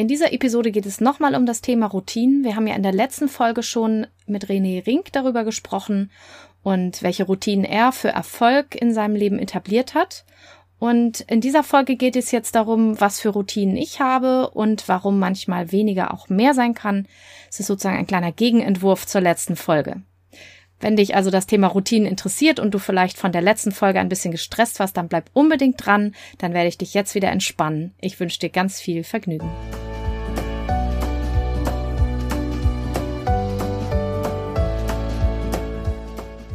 In dieser Episode geht es nochmal um das Thema Routinen. Wir haben ja in der letzten Folge schon mit René Rink darüber gesprochen und welche Routinen er für Erfolg in seinem Leben etabliert hat. Und in dieser Folge geht es jetzt darum, was für Routinen ich habe und warum manchmal weniger auch mehr sein kann. Es ist sozusagen ein kleiner Gegenentwurf zur letzten Folge. Wenn dich also das Thema Routinen interessiert und du vielleicht von der letzten Folge ein bisschen gestresst warst, dann bleib unbedingt dran, dann werde ich dich jetzt wieder entspannen. Ich wünsche dir ganz viel Vergnügen.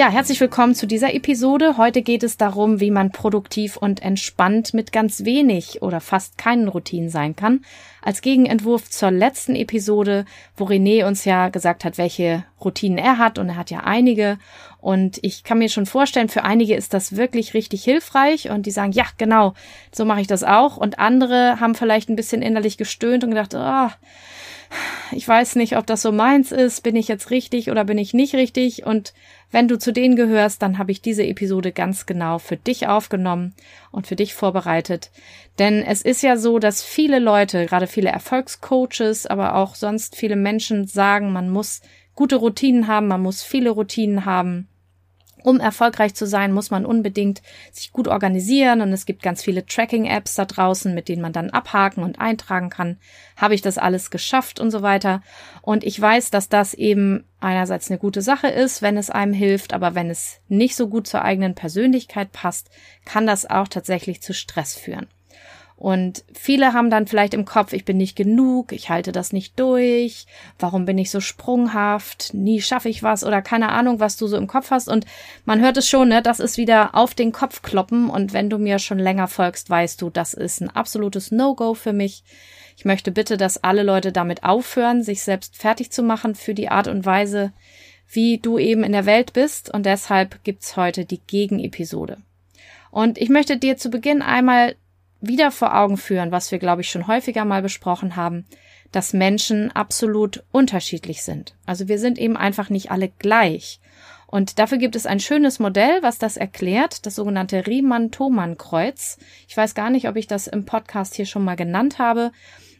Ja, herzlich willkommen zu dieser Episode. Heute geht es darum, wie man produktiv und entspannt mit ganz wenig oder fast keinen Routinen sein kann. Als Gegenentwurf zur letzten Episode, wo René uns ja gesagt hat, welche Routinen er hat und er hat ja einige. Und ich kann mir schon vorstellen, für einige ist das wirklich richtig hilfreich und die sagen, ja, genau, so mache ich das auch. Und andere haben vielleicht ein bisschen innerlich gestöhnt und gedacht, oh, ich weiß nicht, ob das so meins ist, bin ich jetzt richtig oder bin ich nicht richtig. Und wenn du zu denen gehörst, dann habe ich diese Episode ganz genau für dich aufgenommen und für dich vorbereitet. Denn es ist ja so, dass viele Leute, gerade viele Erfolgscoaches, aber auch sonst viele Menschen sagen, man muss gute Routinen haben, man muss viele Routinen haben. Um erfolgreich zu sein, muss man unbedingt sich gut organisieren und es gibt ganz viele Tracking-Apps da draußen, mit denen man dann abhaken und eintragen kann. Habe ich das alles geschafft und so weiter. Und ich weiß, dass das eben einerseits eine gute Sache ist, wenn es einem hilft, aber wenn es nicht so gut zur eigenen Persönlichkeit passt, kann das auch tatsächlich zu Stress führen. Und viele haben dann vielleicht im Kopf, ich bin nicht genug, ich halte das nicht durch, warum bin ich so sprunghaft, nie schaffe ich was oder keine Ahnung, was du so im Kopf hast. Und man hört es schon, ne, das ist wieder auf den Kopf kloppen. Und wenn du mir schon länger folgst, weißt du, das ist ein absolutes No-Go für mich. Ich möchte bitte, dass alle Leute damit aufhören, sich selbst fertig zu machen für die Art und Weise, wie du eben in der Welt bist. Und deshalb gibt's heute die Gegenepisode. Und ich möchte dir zu Beginn einmal wieder vor Augen führen, was wir, glaube ich, schon häufiger mal besprochen haben, dass Menschen absolut unterschiedlich sind. Also wir sind eben einfach nicht alle gleich. Und dafür gibt es ein schönes Modell, was das erklärt, das sogenannte Riemann-Thomann-Kreuz. Ich weiß gar nicht, ob ich das im Podcast hier schon mal genannt habe,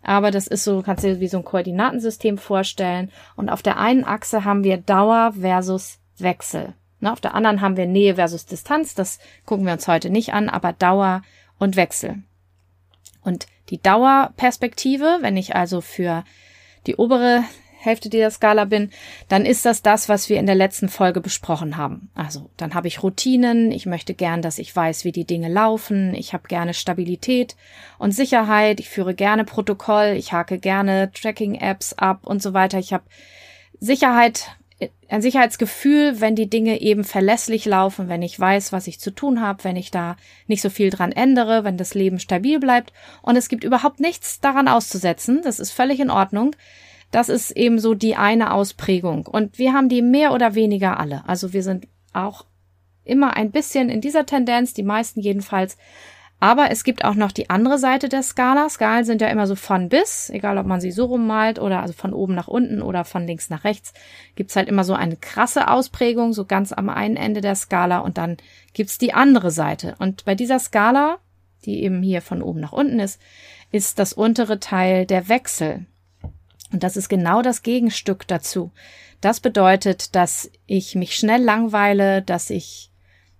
aber das ist so, kannst du dir wie so ein Koordinatensystem vorstellen. Und auf der einen Achse haben wir Dauer versus Wechsel. Ne, auf der anderen haben wir Nähe versus Distanz. Das gucken wir uns heute nicht an, aber Dauer und Wechsel. Und die Dauerperspektive, wenn ich also für die obere Hälfte dieser Skala bin, dann ist das das, was wir in der letzten Folge besprochen haben. Also dann habe ich Routinen, ich möchte gern, dass ich weiß, wie die Dinge laufen, ich habe gerne Stabilität und Sicherheit, ich führe gerne Protokoll, ich hake gerne Tracking-Apps ab und so weiter. Ich habe Sicherheit ein Sicherheitsgefühl, wenn die Dinge eben verlässlich laufen, wenn ich weiß, was ich zu tun habe, wenn ich da nicht so viel dran ändere, wenn das Leben stabil bleibt und es gibt überhaupt nichts daran auszusetzen, das ist völlig in Ordnung. Das ist eben so die eine Ausprägung und wir haben die mehr oder weniger alle. Also wir sind auch immer ein bisschen in dieser Tendenz, die meisten jedenfalls, aber es gibt auch noch die andere Seite der Skala. Skalen sind ja immer so von bis, egal ob man sie so rummalt oder also von oben nach unten oder von links nach rechts, gibt's halt immer so eine krasse Ausprägung, so ganz am einen Ende der Skala und dann gibt's die andere Seite. Und bei dieser Skala, die eben hier von oben nach unten ist, ist das untere Teil der Wechsel. Und das ist genau das Gegenstück dazu. Das bedeutet, dass ich mich schnell langweile, dass ich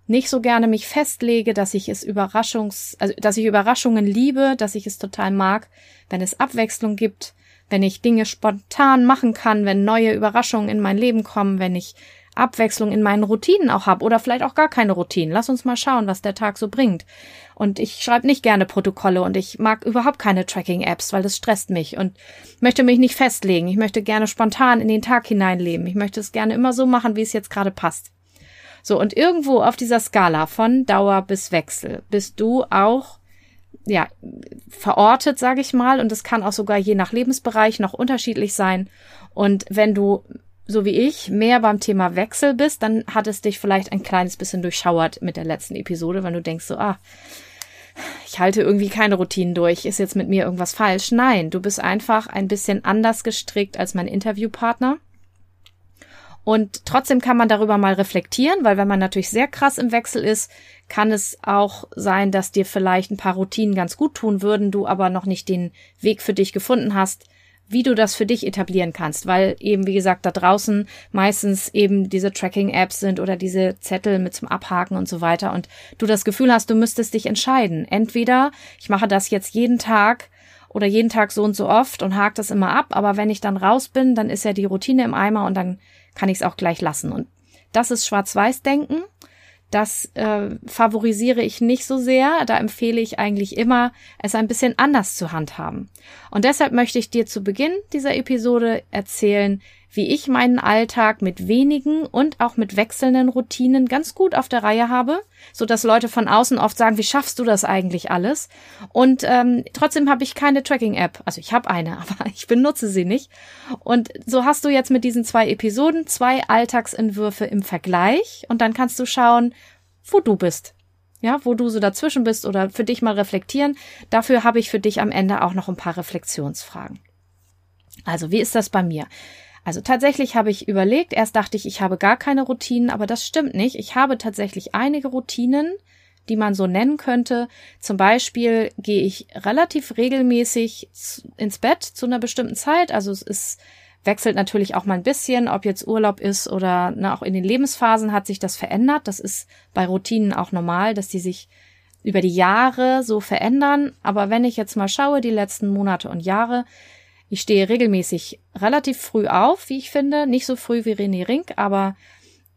nicht so gerne mich festlege, dass ich es Überraschungs, also dass ich Überraschungen liebe, dass ich es total mag, wenn es Abwechslung gibt, wenn ich Dinge spontan machen kann, wenn neue Überraschungen in mein Leben kommen, wenn ich Abwechslung in meinen Routinen auch habe oder vielleicht auch gar keine Routinen. Lass uns mal schauen, was der Tag so bringt. Und ich schreibe nicht gerne Protokolle und ich mag überhaupt keine Tracking-Apps, weil das stresst mich und möchte mich nicht festlegen. Ich möchte gerne spontan in den Tag hineinleben. Ich möchte es gerne immer so machen, wie es jetzt gerade passt. So, und irgendwo auf dieser Skala von Dauer bis Wechsel bist du auch ja, verortet, sage ich mal, und es kann auch sogar je nach Lebensbereich noch unterschiedlich sein. Und wenn du so wie ich, mehr beim Thema Wechsel bist, dann hat es dich vielleicht ein kleines bisschen durchschauert mit der letzten Episode, wenn du denkst so, ah, ich halte irgendwie keine Routinen durch, ist jetzt mit mir irgendwas falsch? Nein, du bist einfach ein bisschen anders gestrickt als mein Interviewpartner. Und trotzdem kann man darüber mal reflektieren, weil wenn man natürlich sehr krass im Wechsel ist, kann es auch sein, dass dir vielleicht ein paar Routinen ganz gut tun würden, du aber noch nicht den Weg für dich gefunden hast, wie du das für dich etablieren kannst, weil eben, wie gesagt, da draußen meistens eben diese Tracking-Apps sind oder diese Zettel mit zum Abhaken und so weiter und du das Gefühl hast, du müsstest dich entscheiden. Entweder ich mache das jetzt jeden Tag oder jeden Tag so und so oft und hake das immer ab, aber wenn ich dann raus bin, dann ist ja die Routine im Eimer und dann kann ich es auch gleich lassen. Und das ist Schwarz-Weiß-Denken. Das äh, favorisiere ich nicht so sehr. Da empfehle ich eigentlich immer, es ein bisschen anders zu handhaben. Und deshalb möchte ich dir zu Beginn dieser Episode erzählen, wie ich meinen Alltag mit wenigen und auch mit wechselnden Routinen ganz gut auf der Reihe habe, so dass Leute von außen oft sagen, wie schaffst du das eigentlich alles? Und ähm, trotzdem habe ich keine Tracking-App. Also ich habe eine, aber ich benutze sie nicht. Und so hast du jetzt mit diesen zwei Episoden zwei Alltagsentwürfe im Vergleich und dann kannst du schauen, wo du bist. Ja, wo du so dazwischen bist oder für dich mal reflektieren. Dafür habe ich für dich am Ende auch noch ein paar Reflexionsfragen. Also, wie ist das bei mir? Also tatsächlich habe ich überlegt, erst dachte ich, ich habe gar keine Routinen, aber das stimmt nicht. Ich habe tatsächlich einige Routinen, die man so nennen könnte. Zum Beispiel gehe ich relativ regelmäßig ins Bett zu einer bestimmten Zeit. Also es ist, wechselt natürlich auch mal ein bisschen, ob jetzt Urlaub ist oder ne, auch in den Lebensphasen hat sich das verändert. Das ist bei Routinen auch normal, dass die sich über die Jahre so verändern. Aber wenn ich jetzt mal schaue, die letzten Monate und Jahre, ich stehe regelmäßig relativ früh auf, wie ich finde. Nicht so früh wie René Rink, aber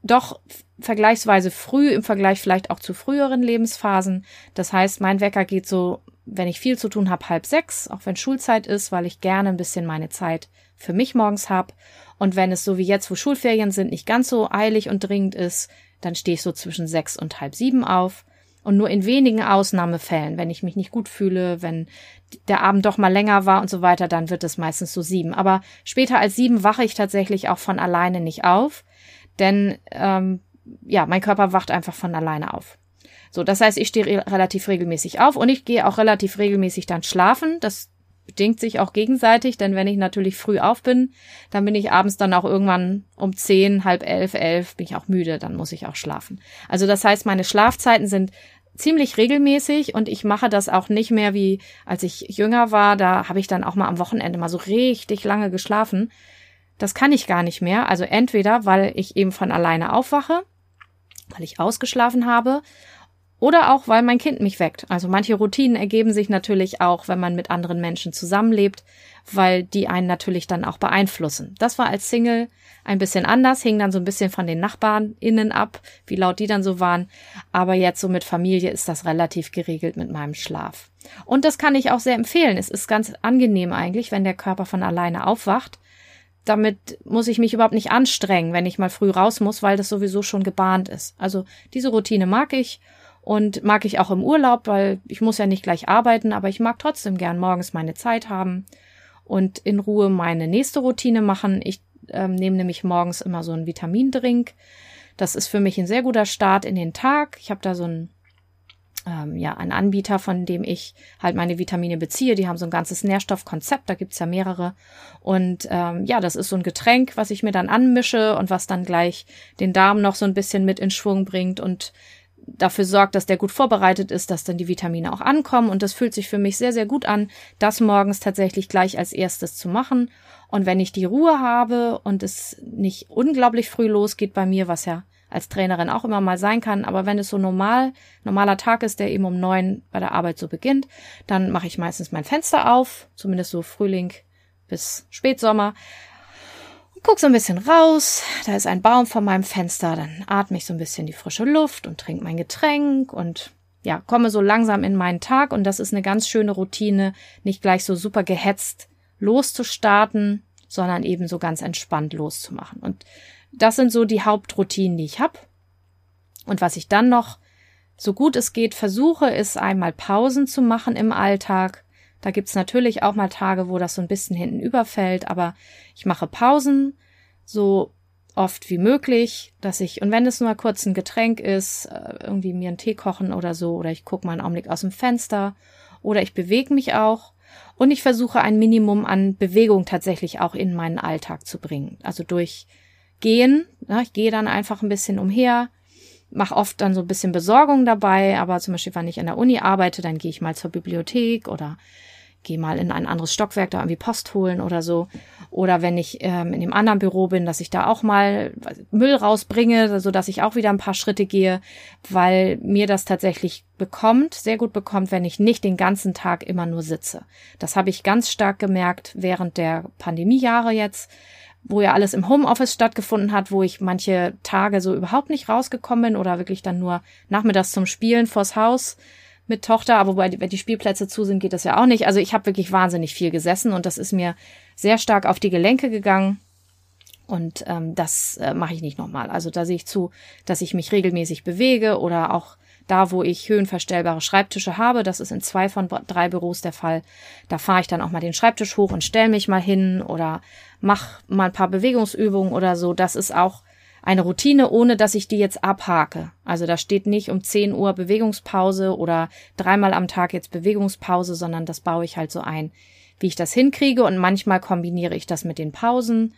doch vergleichsweise früh im Vergleich vielleicht auch zu früheren Lebensphasen. Das heißt, mein Wecker geht so, wenn ich viel zu tun habe, halb sechs, auch wenn Schulzeit ist, weil ich gerne ein bisschen meine Zeit für mich morgens habe. Und wenn es so wie jetzt, wo Schulferien sind, nicht ganz so eilig und dringend ist, dann stehe ich so zwischen sechs und halb sieben auf. Und nur in wenigen Ausnahmefällen, wenn ich mich nicht gut fühle, wenn der Abend doch mal länger war und so weiter, dann wird es meistens so sieben. Aber später als sieben wache ich tatsächlich auch von alleine nicht auf, denn ähm, ja, mein Körper wacht einfach von alleine auf. So, das heißt, ich stehe re relativ regelmäßig auf und ich gehe auch relativ regelmäßig dann schlafen. Das bedingt sich auch gegenseitig, denn wenn ich natürlich früh auf bin, dann bin ich abends dann auch irgendwann um zehn, halb elf, elf, bin ich auch müde, dann muss ich auch schlafen. Also das heißt, meine Schlafzeiten sind ziemlich regelmäßig und ich mache das auch nicht mehr wie als ich jünger war, da habe ich dann auch mal am Wochenende mal so richtig lange geschlafen. Das kann ich gar nicht mehr. Also entweder, weil ich eben von alleine aufwache, weil ich ausgeschlafen habe oder auch, weil mein Kind mich weckt. Also manche Routinen ergeben sich natürlich auch, wenn man mit anderen Menschen zusammenlebt, weil die einen natürlich dann auch beeinflussen. Das war als Single ein bisschen anders, hing dann so ein bisschen von den Nachbarn innen ab, wie laut die dann so waren. Aber jetzt so mit Familie ist das relativ geregelt mit meinem Schlaf. Und das kann ich auch sehr empfehlen. Es ist ganz angenehm eigentlich, wenn der Körper von alleine aufwacht. Damit muss ich mich überhaupt nicht anstrengen, wenn ich mal früh raus muss, weil das sowieso schon gebahnt ist. Also diese Routine mag ich und mag ich auch im Urlaub, weil ich muss ja nicht gleich arbeiten, aber ich mag trotzdem gern morgens meine Zeit haben und in Ruhe meine nächste Routine machen. Ich ähm, nehme nämlich morgens immer so einen Vitamindrink. Das ist für mich ein sehr guter Start in den Tag. Ich habe da so ein ähm, ja, ein Anbieter, von dem ich halt meine Vitamine beziehe. Die haben so ein ganzes Nährstoffkonzept, da gibt's ja mehrere. Und ähm, ja, das ist so ein Getränk, was ich mir dann anmische und was dann gleich den Darm noch so ein bisschen mit in Schwung bringt und dafür sorgt, dass der gut vorbereitet ist, dass dann die Vitamine auch ankommen. Und das fühlt sich für mich sehr, sehr gut an, das morgens tatsächlich gleich als erstes zu machen. Und wenn ich die Ruhe habe und es nicht unglaublich früh losgeht bei mir, was ja als Trainerin auch immer mal sein kann, aber wenn es so normal, normaler Tag ist, der eben um neun bei der Arbeit so beginnt, dann mache ich meistens mein Fenster auf, zumindest so Frühling bis Spätsommer guck so ein bisschen raus, da ist ein Baum vor meinem Fenster, dann atme ich so ein bisschen die frische Luft und trinke mein Getränk und ja, komme so langsam in meinen Tag und das ist eine ganz schöne Routine, nicht gleich so super gehetzt loszustarten, sondern eben so ganz entspannt loszumachen. Und das sind so die Hauptroutinen, die ich habe. Und was ich dann noch, so gut es geht, versuche, ist einmal Pausen zu machen im Alltag da gibt's natürlich auch mal Tage, wo das so ein bisschen hinten überfällt, aber ich mache Pausen, so oft wie möglich, dass ich, und wenn es nur kurz ein Getränk ist, äh, irgendwie mir einen Tee kochen oder so, oder ich gucke mal einen Augenblick aus dem Fenster, oder ich bewege mich auch, und ich versuche ein Minimum an Bewegung tatsächlich auch in meinen Alltag zu bringen. Also durch Gehen, ja, ich gehe dann einfach ein bisschen umher, mache oft dann so ein bisschen Besorgung dabei, aber zum Beispiel, wenn ich in der Uni arbeite, dann gehe ich mal zur Bibliothek oder gehe mal in ein anderes Stockwerk da irgendwie Post holen oder so. Oder wenn ich ähm, in dem anderen Büro bin, dass ich da auch mal Müll rausbringe, so dass ich auch wieder ein paar Schritte gehe, weil mir das tatsächlich bekommt, sehr gut bekommt, wenn ich nicht den ganzen Tag immer nur sitze. Das habe ich ganz stark gemerkt während der Pandemiejahre jetzt, wo ja alles im Homeoffice stattgefunden hat, wo ich manche Tage so überhaupt nicht rausgekommen bin oder wirklich dann nur nachmittags zum Spielen vors Haus mit Tochter, aber wobei, wenn die Spielplätze zu sind, geht das ja auch nicht. Also ich habe wirklich wahnsinnig viel gesessen und das ist mir sehr stark auf die Gelenke gegangen. Und ähm, das äh, mache ich nicht nochmal. Also da sehe ich zu, dass ich mich regelmäßig bewege oder auch da, wo ich höhenverstellbare Schreibtische habe, das ist in zwei von drei Büros der Fall, da fahre ich dann auch mal den Schreibtisch hoch und stelle mich mal hin oder mach mal ein paar Bewegungsübungen oder so. Das ist auch eine Routine, ohne dass ich die jetzt abhake. Also da steht nicht um 10 Uhr Bewegungspause oder dreimal am Tag jetzt Bewegungspause, sondern das baue ich halt so ein, wie ich das hinkriege und manchmal kombiniere ich das mit den Pausen.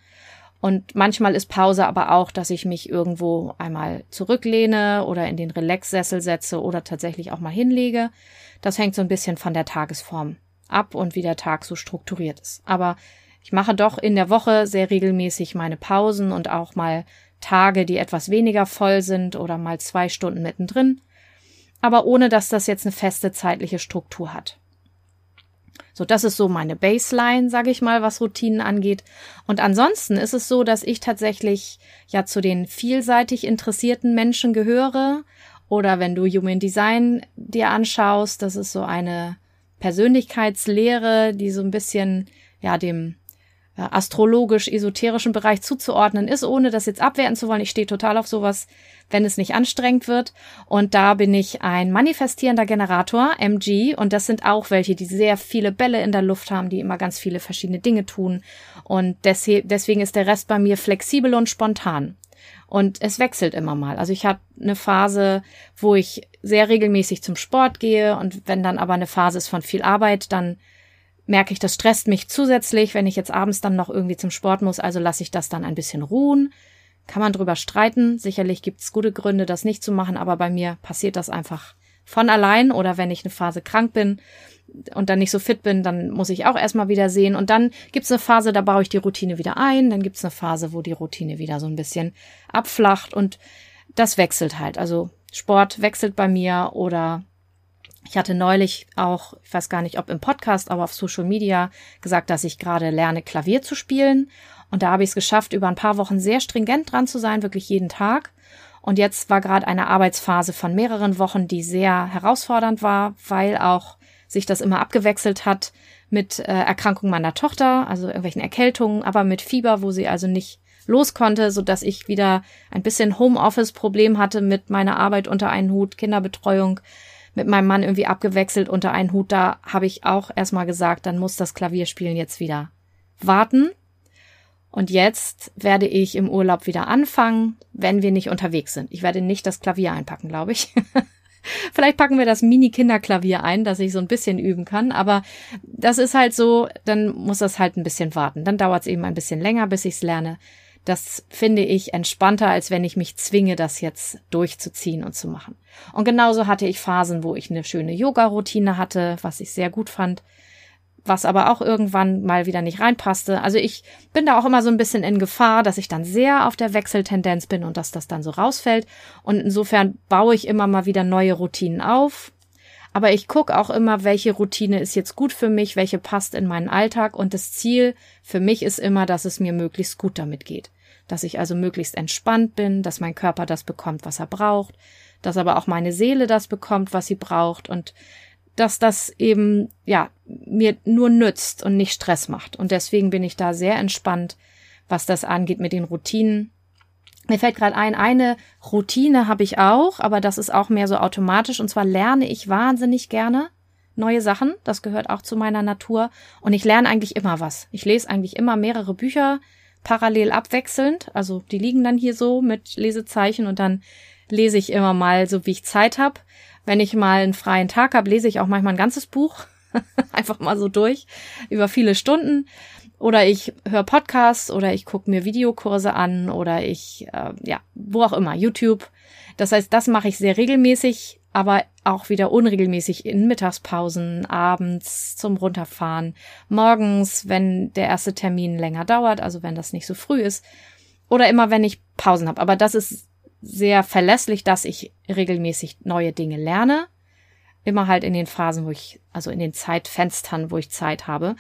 Und manchmal ist Pause aber auch, dass ich mich irgendwo einmal zurücklehne oder in den Relaxsessel setze oder tatsächlich auch mal hinlege. Das hängt so ein bisschen von der Tagesform ab und wie der Tag so strukturiert ist. Aber ich mache doch in der Woche sehr regelmäßig meine Pausen und auch mal Tage, die etwas weniger voll sind oder mal zwei Stunden mittendrin, aber ohne dass das jetzt eine feste zeitliche Struktur hat. So, das ist so meine Baseline, sage ich mal, was Routinen angeht. Und ansonsten ist es so, dass ich tatsächlich ja zu den vielseitig interessierten Menschen gehöre. Oder wenn du Human Design dir anschaust, das ist so eine Persönlichkeitslehre, die so ein bisschen ja dem astrologisch-esoterischen Bereich zuzuordnen ist, ohne das jetzt abwerten zu wollen. Ich stehe total auf sowas, wenn es nicht anstrengend wird. Und da bin ich ein manifestierender Generator, MG, und das sind auch welche, die sehr viele Bälle in der Luft haben, die immer ganz viele verschiedene Dinge tun. Und deswegen ist der Rest bei mir flexibel und spontan. Und es wechselt immer mal. Also ich habe eine Phase, wo ich sehr regelmäßig zum Sport gehe und wenn dann aber eine Phase ist von viel Arbeit, dann merke ich, das stresst mich zusätzlich, wenn ich jetzt abends dann noch irgendwie zum Sport muss, also lasse ich das dann ein bisschen ruhen. Kann man drüber streiten. Sicherlich gibt es gute Gründe, das nicht zu machen, aber bei mir passiert das einfach von allein oder wenn ich eine Phase krank bin und dann nicht so fit bin, dann muss ich auch erstmal wieder sehen. Und dann gibt's eine Phase, da baue ich die Routine wieder ein. Dann gibt's eine Phase, wo die Routine wieder so ein bisschen abflacht und das wechselt halt. Also Sport wechselt bei mir oder ich hatte neulich auch, ich weiß gar nicht, ob im Podcast, aber auf Social Media gesagt, dass ich gerade lerne, Klavier zu spielen. Und da habe ich es geschafft, über ein paar Wochen sehr stringent dran zu sein, wirklich jeden Tag. Und jetzt war gerade eine Arbeitsphase von mehreren Wochen, die sehr herausfordernd war, weil auch sich das immer abgewechselt hat mit äh, Erkrankung meiner Tochter, also irgendwelchen Erkältungen, aber mit Fieber, wo sie also nicht los konnte, so dass ich wieder ein bisschen Homeoffice-Problem hatte mit meiner Arbeit unter einen Hut, Kinderbetreuung, mit meinem Mann irgendwie abgewechselt unter einen Hut. Da habe ich auch erstmal gesagt, dann muss das Klavierspielen jetzt wieder warten. Und jetzt werde ich im Urlaub wieder anfangen, wenn wir nicht unterwegs sind. Ich werde nicht das Klavier einpacken, glaube ich. Vielleicht packen wir das Mini-Kinderklavier ein, dass ich so ein bisschen üben kann. Aber das ist halt so, dann muss das halt ein bisschen warten. Dann dauert es eben ein bisschen länger, bis ich es lerne. Das finde ich entspannter, als wenn ich mich zwinge, das jetzt durchzuziehen und zu machen. Und genauso hatte ich Phasen, wo ich eine schöne Yoga-Routine hatte, was ich sehr gut fand, was aber auch irgendwann mal wieder nicht reinpasste. Also ich bin da auch immer so ein bisschen in Gefahr, dass ich dann sehr auf der Wechseltendenz bin und dass das dann so rausfällt. Und insofern baue ich immer mal wieder neue Routinen auf. Aber ich gucke auch immer, welche Routine ist jetzt gut für mich, welche passt in meinen Alltag. Und das Ziel für mich ist immer, dass es mir möglichst gut damit geht dass ich also möglichst entspannt bin, dass mein Körper das bekommt, was er braucht, dass aber auch meine Seele das bekommt, was sie braucht und dass das eben, ja, mir nur nützt und nicht Stress macht. Und deswegen bin ich da sehr entspannt, was das angeht mit den Routinen. Mir fällt gerade ein, eine Routine habe ich auch, aber das ist auch mehr so automatisch. Und zwar lerne ich wahnsinnig gerne neue Sachen. Das gehört auch zu meiner Natur. Und ich lerne eigentlich immer was. Ich lese eigentlich immer mehrere Bücher parallel abwechselnd. Also die liegen dann hier so mit Lesezeichen und dann lese ich immer mal so, wie ich Zeit habe. Wenn ich mal einen freien Tag habe, lese ich auch manchmal ein ganzes Buch. Einfach mal so durch, über viele Stunden. Oder ich höre Podcasts oder ich gucke mir Videokurse an oder ich, äh, ja, wo auch immer, YouTube. Das heißt, das mache ich sehr regelmäßig, aber auch wieder unregelmäßig in Mittagspausen, abends zum Runterfahren, morgens, wenn der erste Termin länger dauert, also wenn das nicht so früh ist, oder immer wenn ich Pausen habe. Aber das ist sehr verlässlich, dass ich regelmäßig neue Dinge lerne. Immer halt in den Phasen, wo ich, also in den Zeitfenstern, wo ich Zeit habe,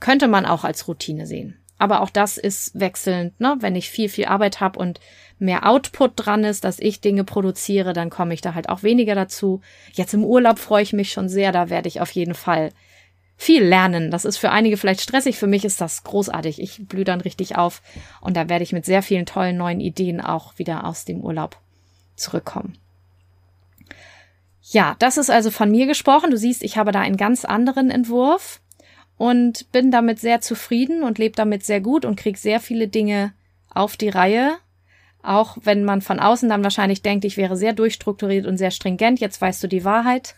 könnte man auch als Routine sehen. Aber auch das ist wechselnd, ne? Wenn ich viel, viel Arbeit habe und mehr Output dran ist, dass ich Dinge produziere, dann komme ich da halt auch weniger dazu. Jetzt im Urlaub freue ich mich schon sehr, da werde ich auf jeden Fall viel lernen. Das ist für einige vielleicht stressig, für mich ist das großartig. Ich blühe dann richtig auf und da werde ich mit sehr vielen tollen neuen Ideen auch wieder aus dem Urlaub zurückkommen. Ja, das ist also von mir gesprochen. Du siehst, ich habe da einen ganz anderen Entwurf und bin damit sehr zufrieden und lebe damit sehr gut und kriege sehr viele Dinge auf die Reihe. Auch wenn man von außen dann wahrscheinlich denkt, ich wäre sehr durchstrukturiert und sehr stringent, jetzt weißt du die Wahrheit.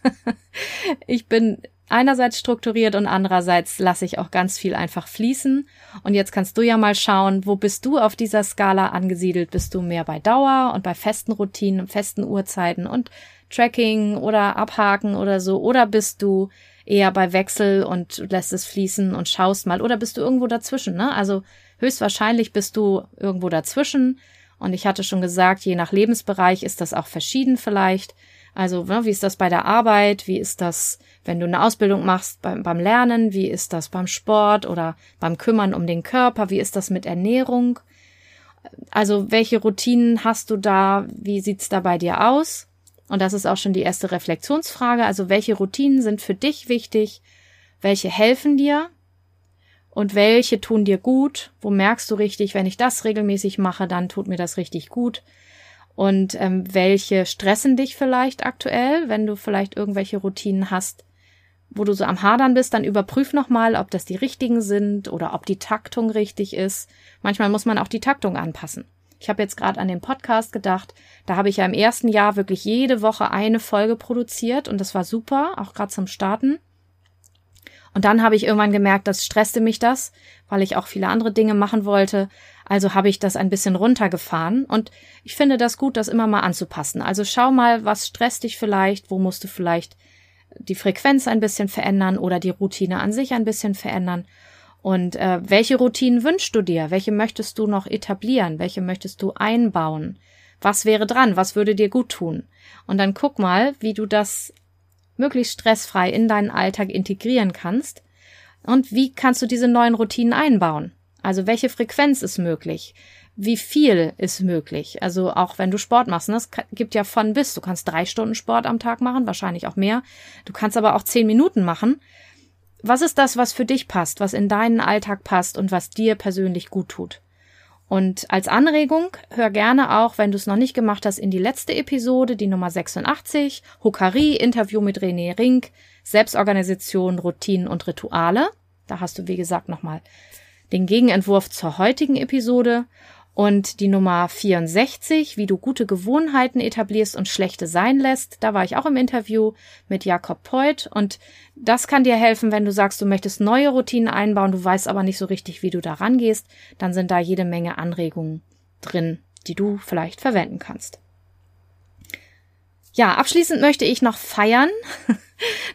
ich bin einerseits strukturiert und andererseits lasse ich auch ganz viel einfach fließen. Und jetzt kannst du ja mal schauen, wo bist du auf dieser Skala angesiedelt? Bist du mehr bei Dauer und bei festen Routinen, festen Uhrzeiten und Tracking oder Abhaken oder so? Oder bist du eher bei Wechsel und lässt es fließen und schaust mal? Oder bist du irgendwo dazwischen? Ne? Also höchstwahrscheinlich bist du irgendwo dazwischen. Und ich hatte schon gesagt, je nach Lebensbereich ist das auch verschieden vielleicht. Also, ne, wie ist das bei der Arbeit? Wie ist das, wenn du eine Ausbildung machst beim, beim Lernen? Wie ist das beim Sport oder beim Kümmern um den Körper? Wie ist das mit Ernährung? Also, welche Routinen hast du da? Wie sieht's da bei dir aus? Und das ist auch schon die erste Reflexionsfrage. Also, welche Routinen sind für dich wichtig? Welche helfen dir? Und welche tun dir gut? Wo merkst du richtig, wenn ich das regelmäßig mache, dann tut mir das richtig gut? und ähm, welche stressen dich vielleicht aktuell, wenn du vielleicht irgendwelche Routinen hast, wo du so am Hadern bist, dann überprüf nochmal, ob das die richtigen sind oder ob die Taktung richtig ist. Manchmal muss man auch die Taktung anpassen. Ich habe jetzt gerade an den Podcast gedacht. Da habe ich ja im ersten Jahr wirklich jede Woche eine Folge produziert und das war super, auch gerade zum Starten. Und dann habe ich irgendwann gemerkt, das stresste mich das, weil ich auch viele andere Dinge machen wollte. Also habe ich das ein bisschen runtergefahren und ich finde das gut, das immer mal anzupassen. Also schau mal, was stresst dich vielleicht, wo musst du vielleicht die Frequenz ein bisschen verändern oder die Routine an sich ein bisschen verändern. Und äh, welche Routinen wünschst du dir? Welche möchtest du noch etablieren? Welche möchtest du einbauen? Was wäre dran? Was würde dir gut tun? Und dann guck mal, wie du das möglichst stressfrei in deinen Alltag integrieren kannst und wie kannst du diese neuen Routinen einbauen. Also welche Frequenz ist möglich? Wie viel ist möglich? Also auch wenn du Sport machst, ne? es gibt ja von bis. Du kannst drei Stunden Sport am Tag machen, wahrscheinlich auch mehr. Du kannst aber auch zehn Minuten machen. Was ist das, was für dich passt, was in deinen Alltag passt und was dir persönlich gut tut? Und als Anregung hör gerne auch, wenn du es noch nicht gemacht hast, in die letzte Episode, die Nummer 86, Hukari, Interview mit René Rink, Selbstorganisation, Routinen und Rituale. Da hast du, wie gesagt, nochmal den Gegenentwurf zur heutigen Episode und die Nummer 64, wie du gute Gewohnheiten etablierst und schlechte sein lässt. Da war ich auch im Interview mit Jakob Poit und das kann dir helfen, wenn du sagst, du möchtest neue Routinen einbauen, du weißt aber nicht so richtig, wie du da rangehst, dann sind da jede Menge Anregungen drin, die du vielleicht verwenden kannst. Ja, abschließend möchte ich noch feiern,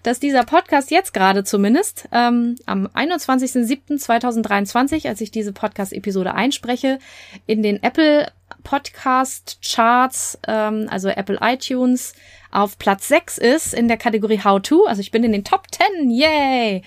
dass dieser Podcast jetzt gerade zumindest ähm, am 21.07.2023, als ich diese Podcast-Episode einspreche, in den Apple Podcast Charts, ähm, also Apple iTunes, auf Platz 6 ist in der Kategorie How to. Also ich bin in den Top 10. Yay!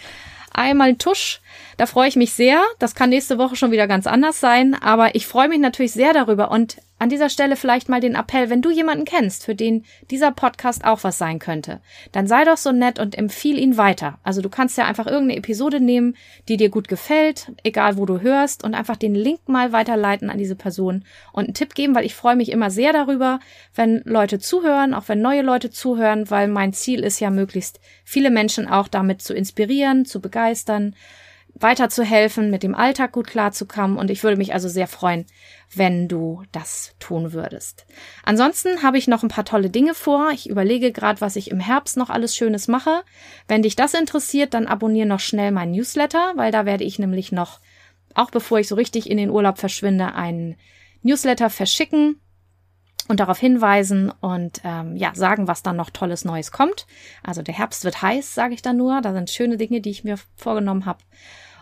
Einmal Tusch da freue ich mich sehr. Das kann nächste Woche schon wieder ganz anders sein, aber ich freue mich natürlich sehr darüber und an dieser Stelle vielleicht mal den Appell, wenn du jemanden kennst, für den dieser Podcast auch was sein könnte, dann sei doch so nett und empfiehl ihn weiter. Also du kannst ja einfach irgendeine Episode nehmen, die dir gut gefällt, egal wo du hörst, und einfach den Link mal weiterleiten an diese Person und einen Tipp geben, weil ich freue mich immer sehr darüber, wenn Leute zuhören, auch wenn neue Leute zuhören, weil mein Ziel ist ja möglichst viele Menschen auch damit zu inspirieren, zu begeistern weiterzuhelfen, mit dem Alltag gut klarzukommen. Und ich würde mich also sehr freuen, wenn du das tun würdest. Ansonsten habe ich noch ein paar tolle Dinge vor. Ich überlege gerade, was ich im Herbst noch alles Schönes mache. Wenn dich das interessiert, dann abonniere noch schnell mein Newsletter, weil da werde ich nämlich noch, auch bevor ich so richtig in den Urlaub verschwinde, einen Newsletter verschicken und darauf hinweisen und ähm, ja sagen, was dann noch tolles Neues kommt. Also der Herbst wird heiß, sage ich da nur. Da sind schöne Dinge, die ich mir vorgenommen habe.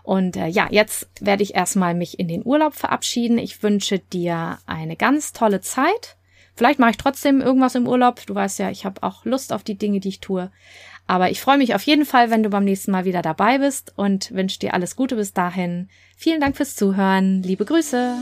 Und äh, ja, jetzt werde ich erstmal mich in den Urlaub verabschieden. Ich wünsche dir eine ganz tolle Zeit. Vielleicht mache ich trotzdem irgendwas im Urlaub. Du weißt ja, ich habe auch Lust auf die Dinge, die ich tue. Aber ich freue mich auf jeden Fall, wenn du beim nächsten Mal wieder dabei bist und wünsche dir alles Gute bis dahin. Vielen Dank fürs Zuhören. Liebe Grüße.